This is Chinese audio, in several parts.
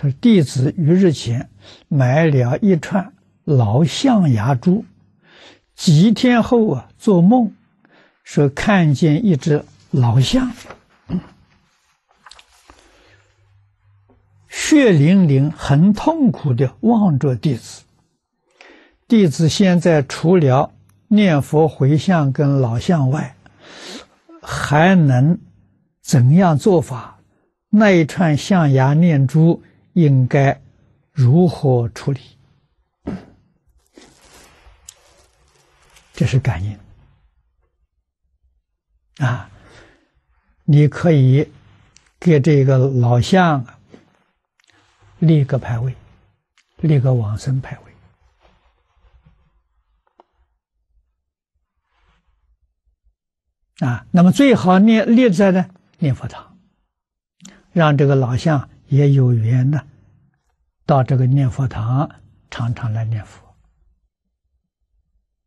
他说：“弟子于日前买了一串老象牙珠，几天后啊，做梦说看见一只老象，血淋淋、很痛苦的望着弟子。弟子现在除了念佛回向跟老象外，还能怎样做法？那一串象牙念珠。”应该如何处理？这是感应啊！你可以给这个老相立个牌位，立个往生牌位啊。那么最好念立在呢念佛堂，让这个老相。也有缘呢，到这个念佛堂常常来念佛。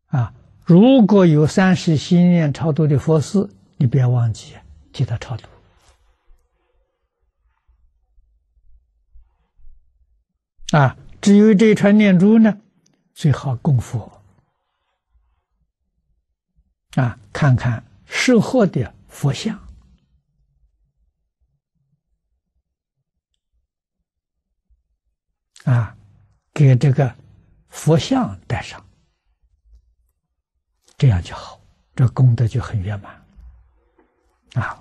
啊，如果有三世心念超度的佛事，你不要忘记替他超度。啊，至于这串念珠呢，最好供佛。啊，看看适合的佛像。啊，给这个佛像带上，这样就好，这功德就很圆满。啊，